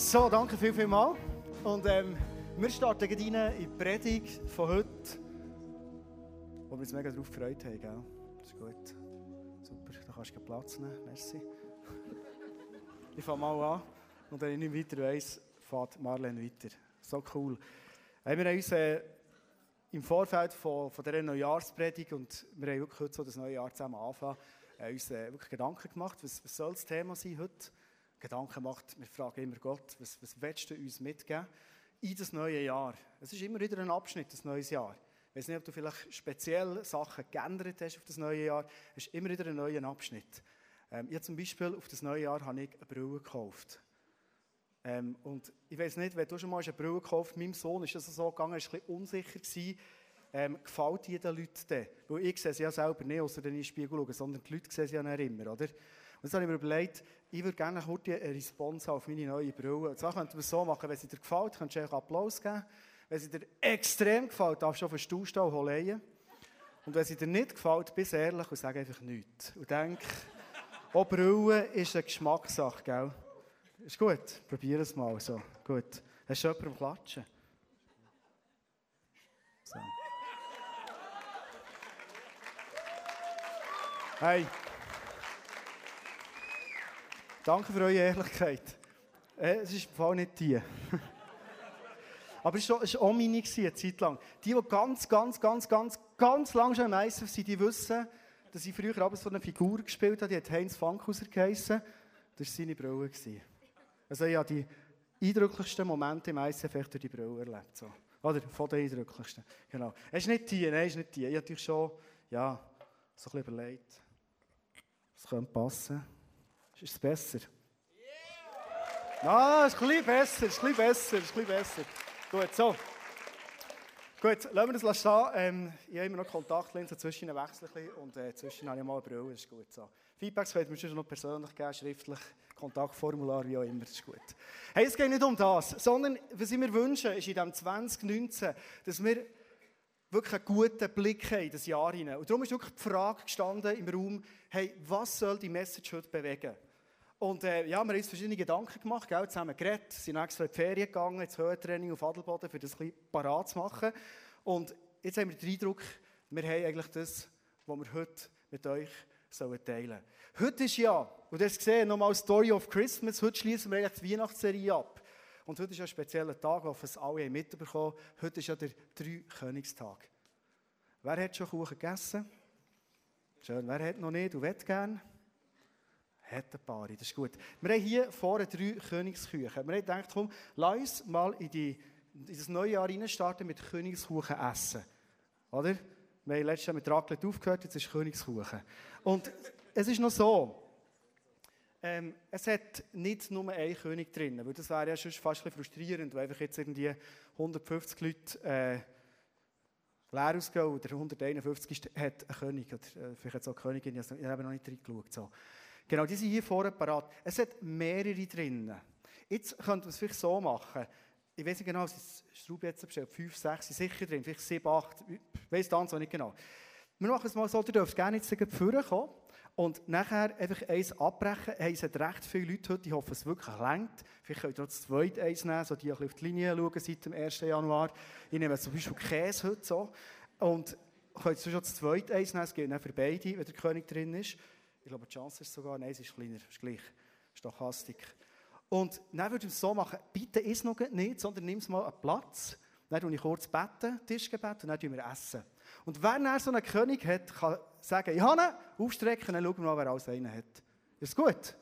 So, danke viel, viel mal. Und ähm, wir starten rein in die Predigt von heute, wo wir uns mega darauf gefreut haben. Gell? Das ist gut. Super, da kannst du Platz nehmen. Merci. Ich fange mal an. Und wenn ich nicht weiter weiss, fährt Marlene weiter. So cool. wir haben uns äh, im Vorfeld von, von dieser Neujahrspredigt und wir haben wirklich heute so das neue Jahr zusammen anfangen, äh, uns äh, wirklich Gedanken gemacht, was, was soll das Thema sein heute? Gedanken macht, wir fragen immer Gott, was, was willst du uns mitgeben in das neue Jahr? Es ist immer wieder ein Abschnitt, das neue Jahr. Ich weiß nicht, ob du vielleicht speziell Sachen geändert hast auf das neue Jahr. Es ist immer wieder ein neuer Abschnitt. Ähm, ich zum Beispiel auf das neue Jahr habe ich eine Brille gekauft. Ähm, und ich weiß nicht, wenn du schon mal eine Brille gekauft hast, meinem Sohn ist das so gegangen, er war ein bisschen unsicher. Gewesen, ähm, gefällt die den Leuten denn? Weil ich sehe sie ja selber nicht, außer in den Spiegel schaue, sondern die Leute sehen sie ja nicht immer, oder? Und jetzt habe ich mir überlegt, ich würde gerne kurz eine Response auf meine neue Brille. Und zwar könnte man es so machen, wenn sie dir gefällt, kannst du Applaus geben. Wenn sie dir extrem gefällt, darfst du auf den Stuhl stehen und holen. Und wenn sie dir nicht gefällt, bist ehrlich und sag einfach nichts. Und denk, auch Brille ist eine Geschmackssache, gell? Ist gut, probier es mal so. Gut. Hast du jemanden klatschen? So. Hey. Danke für eure Ehrlichkeit. Äh, es ist im Fall nicht die. Aber es war auch meine eine Zeit lang. Die, die ganz, ganz, ganz, ganz, ganz lang schon im ISF sind, die wissen, dass ich früher abends so eine Figur gespielt habe, die hat Heinz Fankhauser geheissen. Das war seine Brille. Also ich habe die eindrücklichsten Momente im ISF durch die Brille erlebt. So. Oder von den eindrücklichsten. Genau. Es ist nicht die, nein, es ist nicht die. Ich habe natürlich schon, ja, so ein bisschen überlegt. Es könnte passen. Ist es besser? Yeah! Ah, ist ein bisschen besser, ist ein bisschen besser, ist ein bisschen besser. Gut, so. Gut, lassen wir das stehen. Ähm, ich habe immer noch Kontaktlinsen, zwischen wechseln und äh, zwischen habe ich mal eine Brille, ist gut so. Feedbacks könnt ihr mir schon noch persönlich geben, schriftlich, Kontaktformular, wie auch immer, ist gut. Hey, es geht nicht um das, sondern was ich mir wünsche, ist in diesem 2019, dass wir wirklich einen guten Blick haben in das Jahr hinein. Und darum ist wirklich die Frage gestanden im Raum, hey, was soll die Message heute bewegen? Und äh, ja, wir haben uns verschiedene Gedanken gemacht, gell, zusammen geredet, sind extra in die Ferien gegangen, ins Höhentraining auf Adelboden, um das ein bisschen parat zu machen. Und jetzt haben wir den Eindruck, wir haben eigentlich das, was wir heute mit euch sollen teilen Heute ist ja, und habt gesehen, nochmal Story of Christmas, heute schließen wir eigentlich die Weihnachtsserie ab. Und heute ist ein spezieller Tag, wo es alle mitbekommen haben. Heute ist ja der Drei-Königstag. Wer hat schon Kuchen gegessen? Schön. Wer hat noch nicht und will gerne? Hat ein das ist gut. Wir haben hier vorne drei Königsküchen. Wir haben gedacht, komm, lass uns mal in, die, in das neue Jahr starten mit Königskuchen essen. Oder? Wir haben letztes Jahr mit Raclette aufgehört, jetzt ist Königskuchen. Und es ist noch so, ähm, es hat nicht nur einen König drin, weil das wäre ja schon fast ein frustrierend, weil einfach jetzt irgendwie 150 Leute äh, leer ausgehen oder 151 ist, hat einen König, oder äh, vielleicht hat es auch Königin, ich habe noch nicht reingeschaut. So. Genau, die sind hier vorne parat. Es hat mehrere drin. Jetzt könnte man es vielleicht so machen. Ich weiß nicht genau, es ist Straub jetzt bestellt, 5, 6 sind sicher drin, vielleicht 7, 8, ich weiß das nicht genau. Wir machen es mal so, ihr dürft gerne jetzt kommen und nachher einfach eins abbrechen. Hey, es hat recht viele Leute heute, ich hoffe, es wirklich längt. Vielleicht könnt ihr auch das zweite eins nehmen, so die auf die Linie schauen seit dem 1. Januar. Ich nehme zum Beispiel Käse heute so. Und könnt ihr schon das zweite eins nehmen, es gilt dann für beide, wenn der König drin ist. Ich glaube, die Chance ist sogar, nein, es ist kleiner, ist gleich. Stochastik. Und dann würde ich es so machen, bitte isst noch nicht, sondern nimm mal einen Platz. Dann tue ich kurz beten, Tischgebet, und dann tun wir essen. Und wer dann so einen König hat, kann sagen, ich habe ihn, aufstrecken, dann schauen wir mal, wer alles einen hat. Ist gut?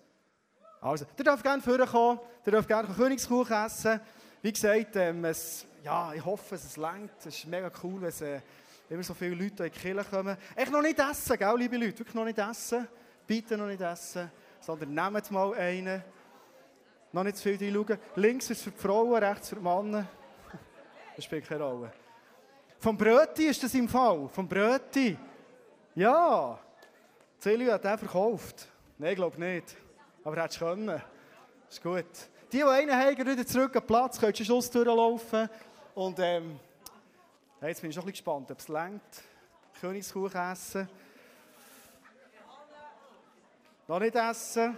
Also, ihr dürft gerne vorkommen, ihr dürft gerne Königskuchen essen. Wie gesagt, ähm, es, ja, ich hoffe, es längt. Es ist mega cool, wenn äh, immer so viele Leute in die Kirche kommen. Echt noch nicht essen, gell, liebe Leute? Wirklich noch nicht essen bitte noch nicht essen, sondern nehmt mal einen. Noch nicht zu viel reinschauen. Links ist für die Frauen, rechts für die Männer. Das spielt keine Rolle. Vom Bröti ist das im Fall. Vom Bröti. Ja. Celio hat den verkauft. Nein, ich glaube nicht. Aber hättest du können. Ist gut. Die, die einen haben, wieder zurück an den Platz, können schon Schluss durchlaufen. Und ähm, jetzt bin ich schon ein bisschen gespannt, ob es längt. Königskuchen essen. Noch nicht essen?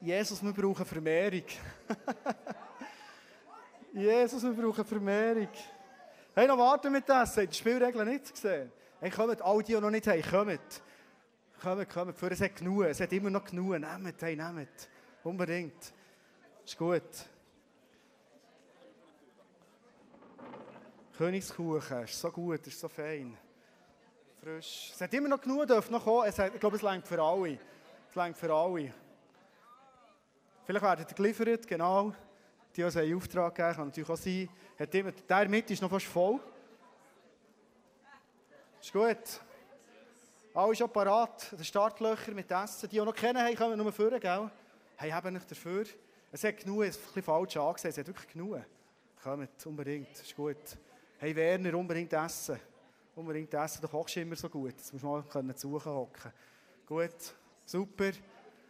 Jesus, wir brauchen Vermehrung. Jesus, wir brauchen Vermehrung. Hey, noch warten mit ihr die Spielregeln nicht gesehen? Hey, kommt, alle, die, die noch nicht haben, kommt. Kommt, kommt. Für es hat genug. Es hat immer noch genug. Nehmt, hey, nehmt. Unbedingt. Ist gut. Königskuchen, ist so gut, ist so fein. Frisch. Es hat immer noch genug, dürfen noch kommen. Es hat, ich glaube, es längt für alle. Es längt für alle. Vielleicht werden die geliefert, genau. Die, uns einen Auftrag geben, kann natürlich auch sein. Hat immer, der mit ist noch fast voll. Ist gut. Alle schon parat, die Startlöcher mit Essen. Die, die noch kennen haben, kommen nur führen, gell? Hey, haben nicht dafür. Es hat genug, es ist ein bisschen falsch angesehen, es hat wirklich genug. Kommt, unbedingt, ist gut. Hey Werner, unbedingt essen. Unbedingt essen, du kochst immer so gut. Jetzt musst du mal können zu hocken. Gut, super.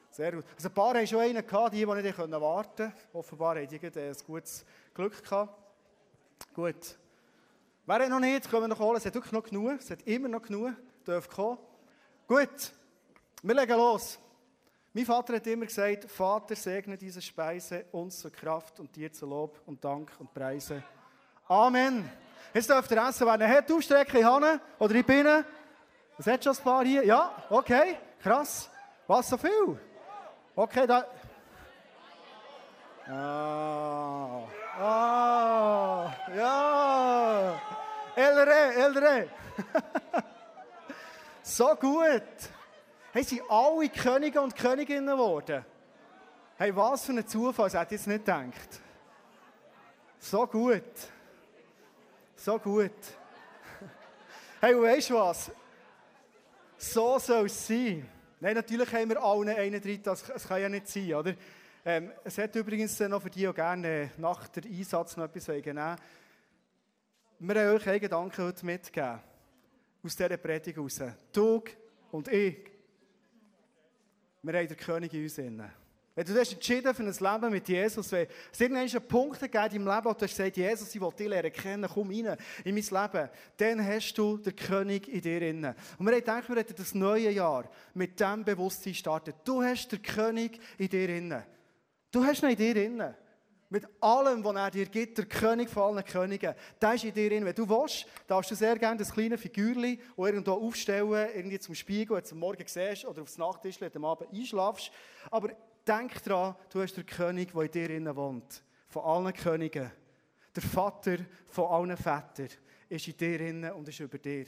Sehr gut. Also ein paar haben schon einen gehabt, die, die nicht warten konnten. Offenbar haben die ein gutes Glück gehabt. Gut. Wer noch nicht, können wir noch holen. Es hat wirklich noch genug. Es hat immer noch genug. Dürfen kommen. Gut. Wir legen los. Mein Vater hat immer gesagt, Vater, segne diese Speise uns zur Kraft und dir zu Lob und Dank und Preise. Amen. Jetzt dürft ihr essen, wenn ihr habt, aufstrecken, ich oder ich bin. Was hat schon ein paar hier? Ja, okay, krass. Was, so viel? Okay, da... Ah, ah, ja. Elre, Elre. so gut. Hey, sind alle Könige und Königinnen geworden? Hey, was für ein Zufall, das hätte ich jetzt nicht gedacht. So gut. So gut. Hey, weißt du was? So soll es sein. Nein, natürlich haben wir allen einen drin, das, kann ja nicht sein, oder? Ähm, es hat übrigens noch für die, die gerne nach dem Einsatz noch etwas nehmen Wir haben euch einen Gedanken heute mitgegeben. Aus dieser Predigt raus. Du und ich. Wir haben den König in uns. Drin. Wenn du hast entschieden für ein Leben mit Jesus, wenn es irgendeinen Punkt gegeben in deinem Leben, wo du hast gesagt, Jesus, ich will dich lernen kennen, komm rein in mein Leben, dann hast du den König in dir inne. Und wir haben gedacht, wir hätten das neue Jahr mit diesem Bewusstsein starten. Du hast den König in dir inne. Du hast ihn in dir inne. Mit allem, was er dir gibt, der König von allen Königen, der ist in dir drin. Wenn du willst, darfst du sehr gerne das kleine Figürchen irgendwo aufstellen, irgendwie zum Spiegel, wenn du am Morgen siehst oder aufs Nachttisch, wenn du am Abend einschlafst. Aber denk dran, du hast den König, der in dir innen wohnt. Von allen Königen. Der Vater von allen Vätern ist in dir innen und ist über dir.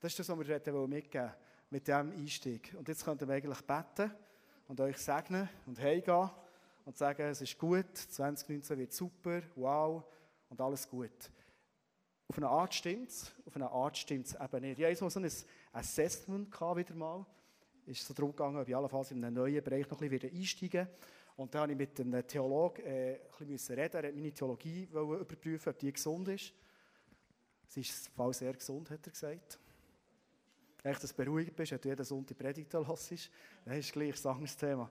Das ist das, was wir mitgeben mit diesem Einstieg. Und jetzt könnt ihr eigentlich beten und euch segnen und heimgehen und sagen, es ist gut, 2019 wird super, wow und alles gut. Auf eine Art stimmt es, auf eine Art stimmt es eben nicht. Ich hatte so ein Assessment wieder mal ist es so darum gegangen, ob ich allenfalls in einem neuen Bereich noch ein bisschen einsteigen Und dann habe ich mit einem Theologen äh, ein bisschen reden. Er hat meine Theologie überprüfen, ob die gesund ist. Sie ist Fall sehr gesund, hat er gesagt. Echt, dass du beruhigt bist, wenn du jeden Sonntag Predigt hörst. Das ist gleich ein anderes Thema.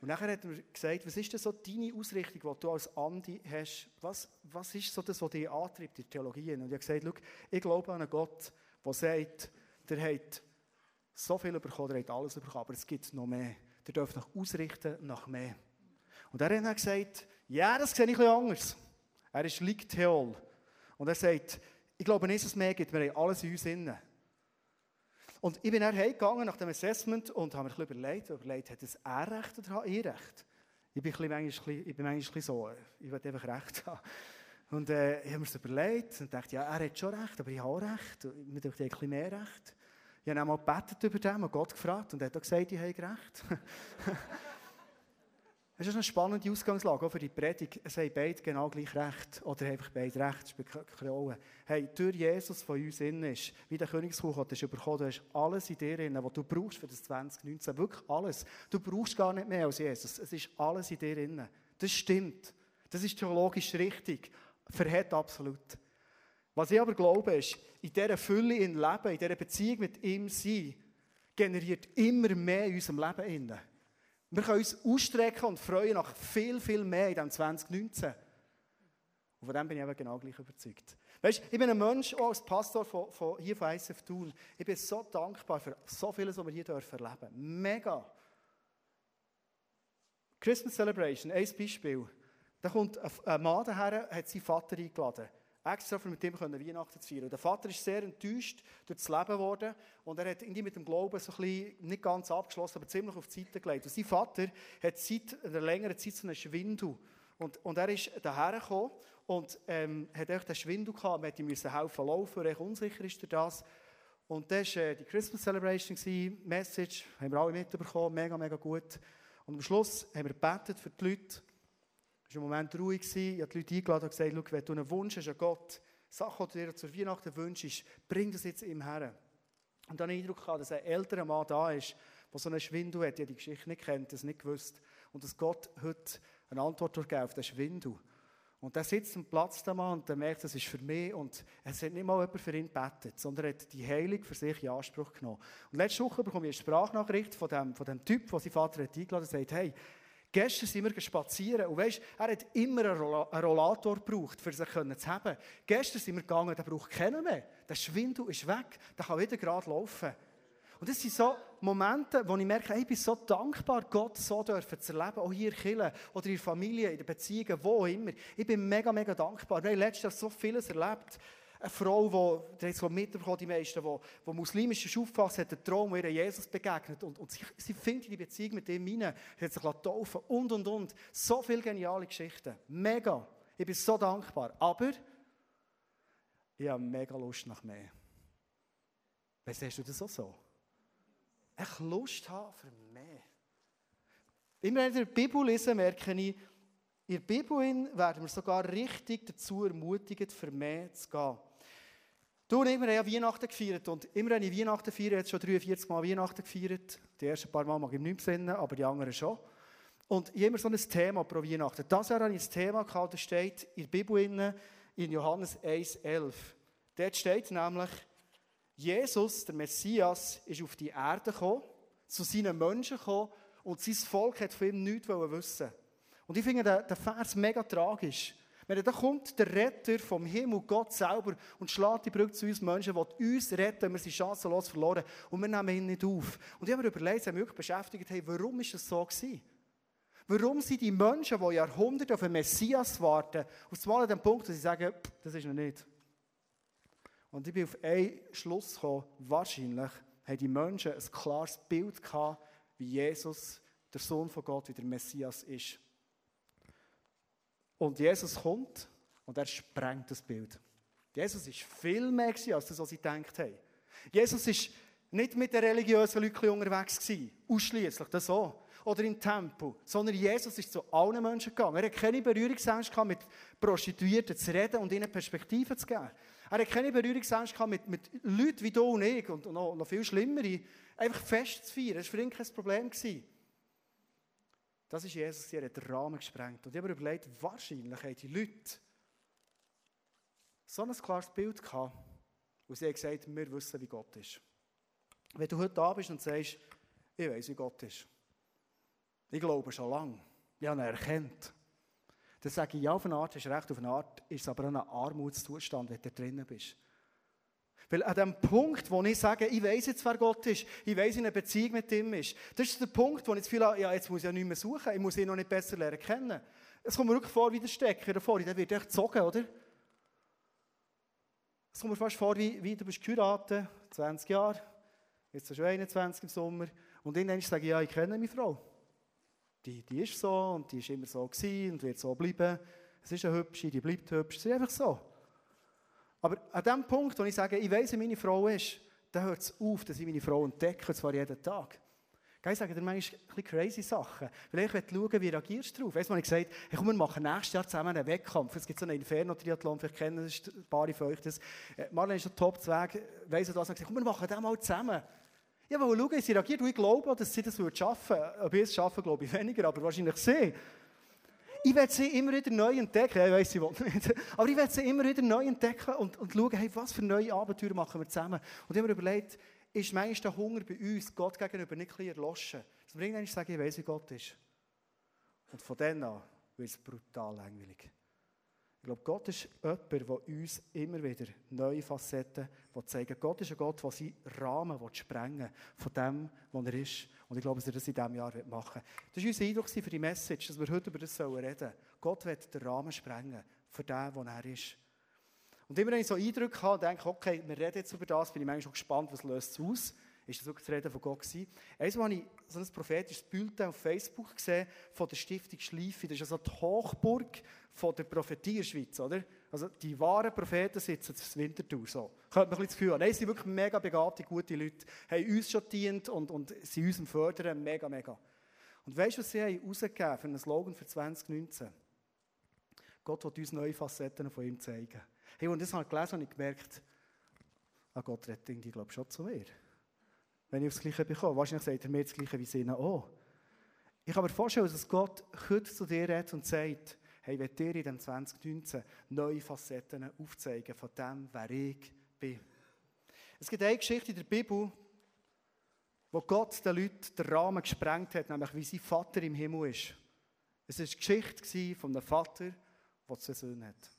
Und nachher hat er mir gesagt, was ist denn so deine Ausrichtung, die du als Andi hast? Was, was ist so das, was dich antreibt in der Theologie? Und ich habe gesagt, ich glaube an einen Gott, der sagt, der hat so viel bekommen, er hat alles bekommen, aber es gibt noch mehr. Ihr dürft euch ausrichten nach mehr. Und er hat dann gesagt, ja, das sehe ich bisschen anders. Er ist Liktheol. Und er sagt, ich glaube nicht, dass es mehr gibt, wir haben alles in uns innen. Und ich bin dann heimgegangen nach dem Assessment und habe mir ein bisschen überlegt, überlegt, hat es er recht oder habe ich recht? Ich bin, ein bisschen, ich bin manchmal so, ich will einfach recht haben. Und äh, ich habe mir das überlegt und dachte, ja, er hat schon recht, aber ich habe auch recht. Ich habe ein bisschen mehr recht. Ich habe einmal gebetet über dem und Gott gefragt und er hat auch gesagt, ich habe recht. Es ist eine spannende Ausgangslage für die Predigt. Es haben beide genau gleich recht. Oder einfach beide recht. Rolle. Hey, durch Jesus von uns innen ist, wie der Königsbuch hat es bekommen, du hast alles in dir drin, was du brauchst für das 2019. Wirklich alles. Du brauchst gar nicht mehr als Jesus. Es ist alles in dir drin. Das stimmt. Das ist theologisch richtig. Verhält absolut. Was ich aber glaube, ist, in dieser Fülle in Leben, in dieser Beziehung mit ihm sein, generiert immer mehr in unserem Leben. Innen. Wir können uns ausstrecken und freuen nach viel, viel mehr in diesem 2019. Und von dem bin ich eben genau gleich überzeugt. Weißt, ich bin ein Mensch, auch als Pastor von, von hier von ISF Thun. Ich bin so dankbar für so vieles, was wir hier erleben dürfen. Mega. Christmas Celebration, ein Beispiel. Da kommt ein Mann daher, hat seinen Vater eingeladen. Extra, um mit ihm Weihnachten zu feiern. Der Vater ist sehr enttäuscht durch das Leben geworden. Und er hat irgendwie mit dem Glauben so ein bisschen, nicht ganz abgeschlossen, aber ziemlich auf die Seite gelegt. Und sein Vater hat seit einer längeren Zeit so einen Schwindel. Und, und er ist daher gekommen und ähm, hat echt einen Schwindel gehabt. Man musste ihm helfen laufen, er unsicher ist durch das. Und das war äh, die Christmas Celebration, Message, haben wir alle mitbekommen, mega, mega gut. Und am Schluss haben wir gebetet für die Leute. Es war ein Moment ruhig. Ich habe die Leute eingeladen und gesagt, wenn du einen Wunsch hast an Gott, Sachen, die du dir zur Weihnachten wünschst, bring das jetzt ihm her. Und dann den Eindruck dass ein älterer Mann da ist, der so einen Schwindel hat, der die Geschichte nicht kennt, das nicht gewusst. Und dass Gott heute eine Antwort geben auf den Schwindel. Und der sitzt am Platz, der Mann, und der merkt, das ist für mich. Und es hat nicht mal jemand für ihn gebetet, sondern er hat die Heilung für sich in Anspruch genommen. Und letzte Woche bekomme ich eine Sprachnachricht von dem, von dem Typ, der sein Vater hat eingeladen hat, und sagt, hey, Gestern sind wir spazieren und weißt, er hat immer einen Rollator gebraucht, um sich zu haben. Gestern sind wir gegangen, der braucht keinen mehr. Der Schwindel ist weg, der kann wieder gerade laufen. Und das sind so Momente, wo ich merke, ich bin so dankbar, Gott so dürfen zu erleben, auch hier in Kirche oder in der Familie, in den Beziehungen, wo immer. Ich bin mega, mega dankbar. Wir haben letztes Jahr so vieles erlebt. Eine Frau, die, die mitbekommen, die meisten, die, die muslimisch aufgefasst hat, einen Traum, wo ihr Jesus begegnet und, und sie, sie findet die Beziehung mit ihm hinein, hat sich taufen und, und, und. So viele geniale Geschichten. Mega. Ich bin so dankbar. Aber ich habe mega Lust nach mehr. Weißt hast du das auch so? Ich Lust habe für mehr. Immer wenn ich in der Bibel lese, merke ich, in der Bibel werden wir sogar richtig dazu ermutigt, für mehr zu gehen. Du und ich, wir Weihnachten gefeiert und immer wenn ich Weihnachten feiere, jetzt schon 43 Mal Weihnachten gefeiert. Die ersten paar Mal mag ich nicht besinnen, aber die anderen schon. Und habe immer so ein Thema pro Weihnachten. Das Jahr hatte ich ein Thema, gehabt, das steht in der Bibel in Johannes 1,11. Dort steht nämlich, Jesus, der Messias, ist auf die Erde gekommen, zu seinen Menschen gekommen und sein Volk hat von ihm nichts wissen. Und ich finde den, Vers mega tragisch. Wenn da kommt der Retter vom Himmel, Gott selber, und schlägt die Brücke zu uns Menschen, will uns retten, wir sind chancenlos verloren und wir nehmen ihn nicht auf. Und ich habe mir überlegt, ich habe mich wirklich beschäftigt, hey, warum ist das so gewesen? Warum sind die Menschen, die Jahrhunderte auf einen Messias warten, auf einmal an dem Punkt, dass sie sagen, das ist noch nicht. Und ich bin auf einen Schluss gekommen, wahrscheinlich haben die Menschen ein klares Bild gehabt, wie Jesus, der Sohn von Gott, wie der Messias ist. Und Jesus kommt und er sprengt das Bild. Jesus ist viel mehr als das, was sie gedacht haben. Jesus ist nicht mit den religiösen Leuten unterwegs gewesen, ausschließlich, das auch. Oder im Tempel, sondern Jesus ist zu allen Menschen gegangen. Er hat keine Berührungsängste gehabt, mit Prostituierten zu reden und ihnen Perspektiven zu geben. Er hat keine Berührungsängste gehabt, mit, mit Leuten wie du und ich und noch, noch viel schlimmere, einfach festzufeiern. Das war für ihn kein Problem. Gewesen. Das ist Jesus, der hat den Rahmen gesprengt. Und ich habe mir überlegt, wahrscheinlich haben die Leute so ein klares Bild gehabt, wo sie haben gesagt wir wissen, wie Gott ist. Wenn du heute da bist und sagst, ich weiß, wie Gott ist. Ich glaube schon lange. Ich habe ihn erkannt. Dann sage ich, ja, auf eine Art hast recht, auf eine Art ist es aber ein Armutszustand, wenn du drinnen bist. Weil an dem Punkt, wo ich sage, ich weiß jetzt, wer Gott ist, ich weiß, in einer Beziehung mit ihm ist, das ist der Punkt, wo ich jetzt viel, ja, jetzt muss ich ja nicht mehr suchen, ich muss ihn noch nicht besser lernen kennen. Es kommt mir wirklich vor wie der Stecker davor, der wird echt gezogen, oder? Es kommt mir fast vor, wie, wie du bist geheiratet, 20 Jahre, jetzt schon 21 im Sommer, und dann sage ich, ja, ich kenne meine Frau. Die, die ist so und die ist immer so gewesen und wird so bleiben. Es ist eine hübsche, die bleibt hübsch, es ist einfach so. Aber an dem Punkt, wo ich sage, ich weiss, wie meine Frau ist, dann hört es auf, dass ich meine Frau entdecke, und zwar jeden Tag. Ich sage dir manchmal ein crazy Sachen. Weil ich will schauen, wie reagierst du darauf. Weißt du, ich gesagt hey, komm, wir machen nächstes Jahr zusammen einen Wettkampf. Es gibt so einen Inferno-Triathlon, vielleicht kennen das ein paar von euch das. Äh, Marlene ist schon top zweig weiss das? Und gesagt, komm, wir machen das mal zusammen. Ich wollte schauen, wie sie reagiert. Und ich glaube, dass sie das schaffen würde. Ob ich es schaffe, glaube ich weniger, aber wahrscheinlich sie. Ich werde sie immer wieder neu entdecken. Ich weiss, sie will nicht. Aber ich werde sie immer wieder neu entdecken und, und schauen, hey, was für neue Abenteuer machen wir zusammen. Und ich habe mir überlegt, ist manchmal der Hunger bei uns Gott gegenüber nicht ein erloschen? Dass wir irgendwann sagen, ich weiß, wie Gott ist. Und von dann an wird es brutal langweilig. Ich glaube, Gott ist jemand, der uns immer wieder neue Facetten zeigen Gott ist ein Gott, der seinen Rahmen sprengen von dem, was er ist. Und ich glaube, dass er das in diesem Jahr machen wird. Das war unser Eindruck für die Message, dass wir heute über das reden sollen. Gott wird den Rahmen sprengen für den, was er ist. Und immer wenn ich so Eindrücke habe und denke, okay, wir reden jetzt über das, bin ich manchmal schon gespannt, was löst es aus. Ist das wirklich das Reden von Gott gewesen? Einmal habe ich so ein prophetisches Bild auf Facebook gesehen von der Stiftung Schleife. Das ist also die Hochburg von der Prophetie in der Schweiz, oder? Also die wahren Propheten sitzen das Winterthur, so. Könnte man ein bisschen das Gefühl haben. Nein, sie sind wirklich mega begabte, gute Leute. Haben uns schon gedient und, und sind uns fördern, mega, mega. Und weißt du, was sie haben rausgegeben für einen Slogan für 2019? Gott will uns neue Facetten von ihm zeigen. Hey, und das habe ich gelesen und ich gemerkt, ah, Gott rettet irgendwie, glaube ich, schon zu mir. Wenn ich aufs Gleiche bekomme. Wahrscheinlich sagt er mir das Gleiche wie ihnen auch. Ich kann mir vorstellen, dass Gott heute zu dir redet und sagt, hey, wenn dir in dem 2019 neue Facetten aufzeigen von dem, wer ich bin. Es gibt eine Geschichte in der Bibel, wo Gott den Leuten den Rahmen gesprengt hat, nämlich wie sein Vater im Himmel ist. Es war die Geschichte von einem Vater, der zwei Söhne hat.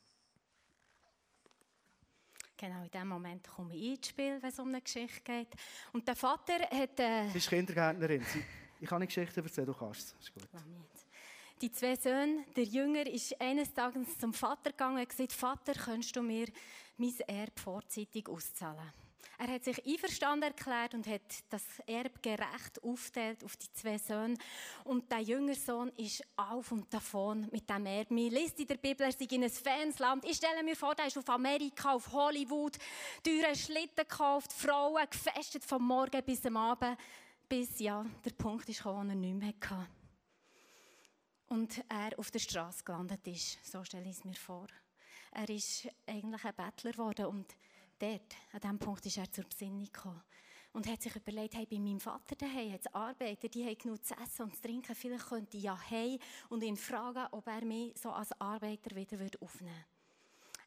Genau in dem Moment komme ich ins Spiel, wenn es um eine Geschichte geht. Und der Vater hat... Äh, Sie ist Kindergärtnerin. Ich kann eine Geschichte erzählen, du kannst es. Die zwei Söhne, der Jünger, ist eines Tages zum Vater gegangen und gesagt, Vater, könntest du mir mein Erbe vorzeitig auszahlen? Er hat sich einverstanden erklärt und hat das Erbe gerecht aufteilt auf die zwei Söhne. Und der jüngere Sohn ist auf und davon mit dem Erbe. Man liest in der Bibel, er sei in ein Fansland. Ich stelle mir vor, er ist auf Amerika, auf Hollywood, teure Schlitten gekauft, Frauen gefestet vom Morgen bis am Abend, bis ja, der Punkt ist gekommen, wo er nicht mehr hatte. Und er auf der Straße gelandet ist. So stelle ich es mir vor. Er ist eigentlich ein Bettler geworden und dort, an diesem Punkt, ist er zur Besinnung gekommen. Und hat sich überlegt, hey, bei meinem Vater daheim hat Arbeiter, die haben genug zu essen und zu trinken. Vielleicht könnte ich ja hey und ihn fragen, ob er mich so als Arbeiter wieder aufnehmen würde.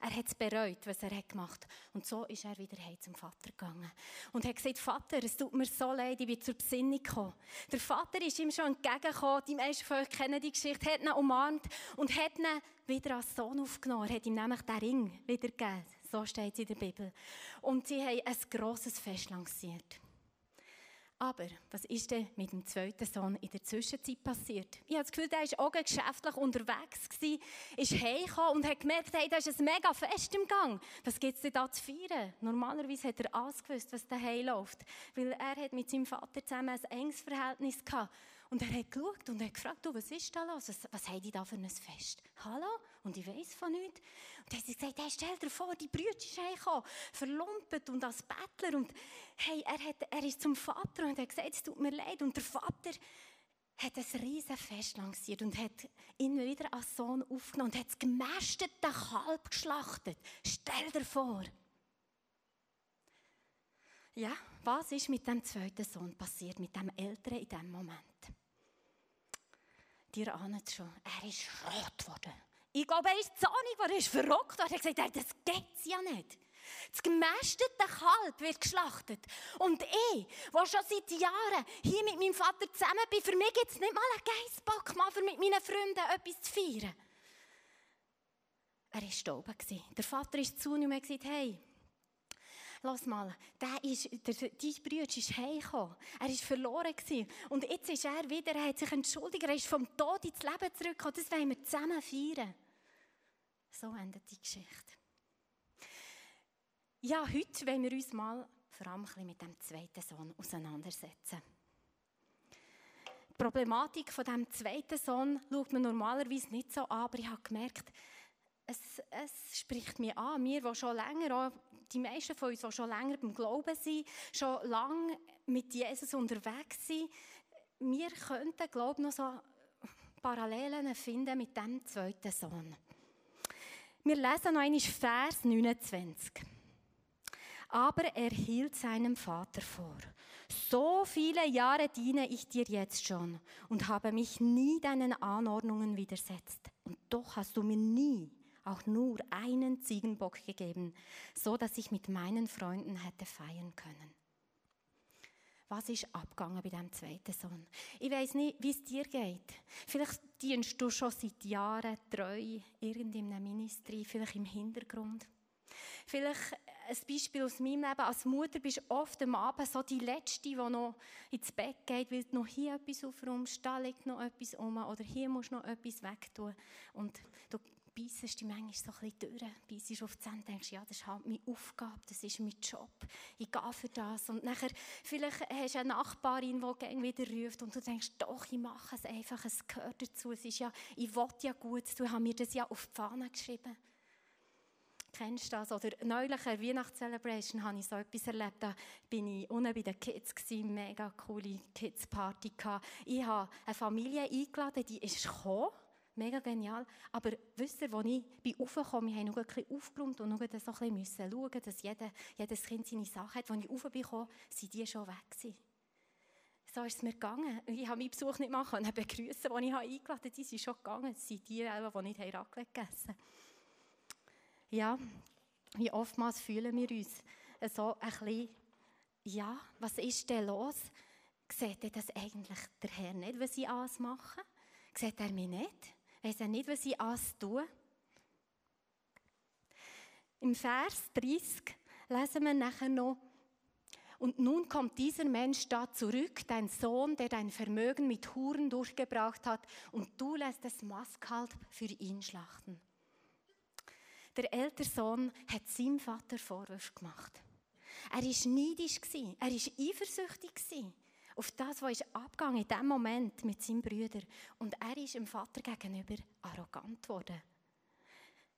Er hat es bereut, was er hat gemacht hat. Und so ist er wieder heim zum Vater gegangen. Und hat gesagt, Vater, es tut mir so leid, ich bin zur Besinnung gekommen. Der Vater ist ihm schon entgegengekommen, die meisten von euch kennen die Geschichte, hat ihn umarmt und hat ihn wieder als Sohn aufgenommen. Er hat ihm nämlich den Ring wiedergegeben. So steht es in der Bibel. Und sie haben ein grosses Fest lanciert. Aber was ist denn mit dem zweiten Sohn in der Zwischenzeit passiert? Ich habe das Gefühl, der war auch geschäftlich unterwegs, ist heimgekommen und hat gemerkt, hey, da ist ein mega Fest im Gang. Was gibt es denn da zu feiern? Normalerweise hat er alles gewusst, was daheim läuft. Weil er hat mit seinem Vater zusammen ein enges Verhältnis gehabt. Und er hat geschaut und hat gefragt, du, was ist da los? Was, was haben die da für ein Fest? Hallo? Und ich weiß von nichts. Und dann hat sie gesagt, hey, stell dir vor, die Brüder ist hergekommen, verlumpet und als Bettler. Und hey, er, hat, er ist zum Vater und hat gesagt, es tut mir leid. Und der Vater hat ein riesen Fest lanciert und hat ihn wieder als Sohn aufgenommen und hat das gemästete Kalb geschlachtet. Stell dir vor. Ja, was ist mit dem zweiten Sohn passiert, mit dem Älteren in diesem Moment? Dir ahnt schon, er ist rot geworden. Ich glaube, er ist zornig geworden, er ist verrückt. Er hat gesagt, das geht ja nicht. Das gemästete Kalb wird geschlachtet. Und ich, der schon seit Jahren hier mit meinem Vater zusammen bin, für mich gibt es nicht mal einen Geissbock, mal für mit meinen Freunden etwas zu feiern. Er war da. Der Vater ist zu ihm und hat gesagt, hey, Lass mal, der ist, der, dein Bruder ist heimgekommen. Er war verloren. Gewesen. Und jetzt ist er wieder, er hat sich entschuldigt, er ist vom Tod ins Leben zurückgekommen. Das wollen wir zusammen feiern. So endet die Geschichte. Ja, heute wollen wir uns mal vor allem mit dem zweiten Sohn auseinandersetzen. Die Problematik von dem zweiten Sohn schaut man normalerweise nicht so an, aber ich habe gemerkt, es, es spricht mich an. Wir, die schon länger, die meisten von uns, die schon länger beim Glauben sind, schon lange mit Jesus unterwegs sind, wir könnten, glaube ich, noch so Parallelen finden mit dem zweiten Sohn. Wir lesen noch einmal Vers 29. Aber er hielt seinem Vater vor. So viele Jahre diene ich dir jetzt schon und habe mich nie deinen Anordnungen widersetzt. Und doch hast du mir nie auch nur einen Ziegenbock gegeben, so dass ich mit meinen Freunden hätte feiern können. was ist abgegangen bei diesem zweiten Sohn. Ich weiß nicht, wie es dir geht. Vielleicht dienst du schon seit Jahren treu irgendeinem Ministry, vielleicht im Hintergrund. Vielleicht ein Beispiel aus meinem Leben. Als Mutter bist du oft am Abend so die Letzte, die noch ins Bett geht, weil noch hier etwas aufräumst, da liegt noch etwas um oder hier musst du noch etwas wegtun. Und du beißest dich manchmal so ein bisschen durch, beißest auf die Zähne denkst, ja, das ist halt meine Aufgabe, das ist mein Job, ich gehe für das. Und nachher, vielleicht hast du eine Nachbarin, die wieder ruft und du denkst, doch, ich mache es einfach, es gehört dazu, es ist ja, ich will ja gut ich habe mir das ja auf die Fahne geschrieben. Kennst du das? Oder neulich an Weihnachtscelebration habe ich so etwas erlebt. Da bin ich unten bei den Kids, gewesen, mega coole Kids-Party. Ich habe eine Familie eingeladen, die ist gekommen. Mega genial. Aber wisst ihr, als ich bin raufgekommen, wir haben noch ein bisschen aufgeräumt und noch ein bisschen schauen, dass jeder, jedes Kind seine Sache hat. Als ich raufgekommen bin, sind die schon weg gewesen. So ist es mir gegangen. Ich habe meinen Besuch nicht machen können, begrüßen, die ich eingeladen habe. Die sind schon gegangen. Das sind die, die nicht Raclette gegessen haben. Ja, wie oftmals fühlen wir uns so ein bisschen, ja, was ist denn los? Sieht er das eigentlich der Herr nicht, was ich alles mache? Sieht er mich nicht? Er nicht, was ich alles tue? Im Vers 30 lesen wir nachher noch, und nun kommt dieser Mensch da zurück, dein Sohn, der dein Vermögen mit Huren durchgebracht hat, und du lässt das Maskalb für ihn schlachten. Der ältere Sohn hat seinem Vater Vorwürfe gemacht. Er war neidisch, er war eifersüchtig auf das, was ist abgegangen in diesem Moment mit seinem Brüder. Und er ist dem Vater gegenüber arrogant geworden.